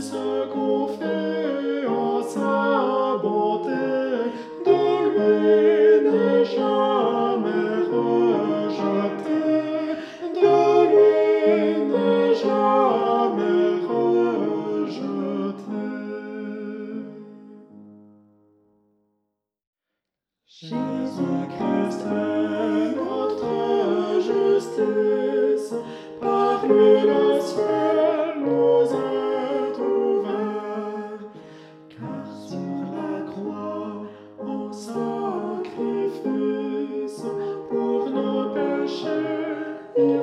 Ce qu'on fait en sa bonté, de lui n'est jamais rejeté, de lui n'est jamais rejeté. Jésus-Christ est notre justice, par lui.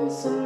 So.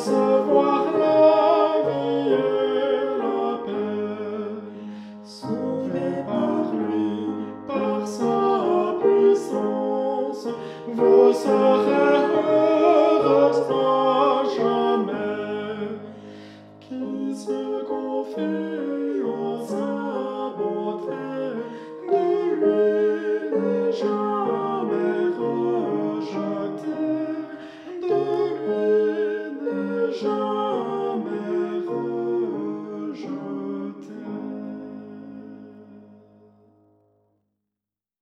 recevoir la vie et la paix, sauvés par lui, par sa puissance, vous serez heureux à jamais, qui se confie en sa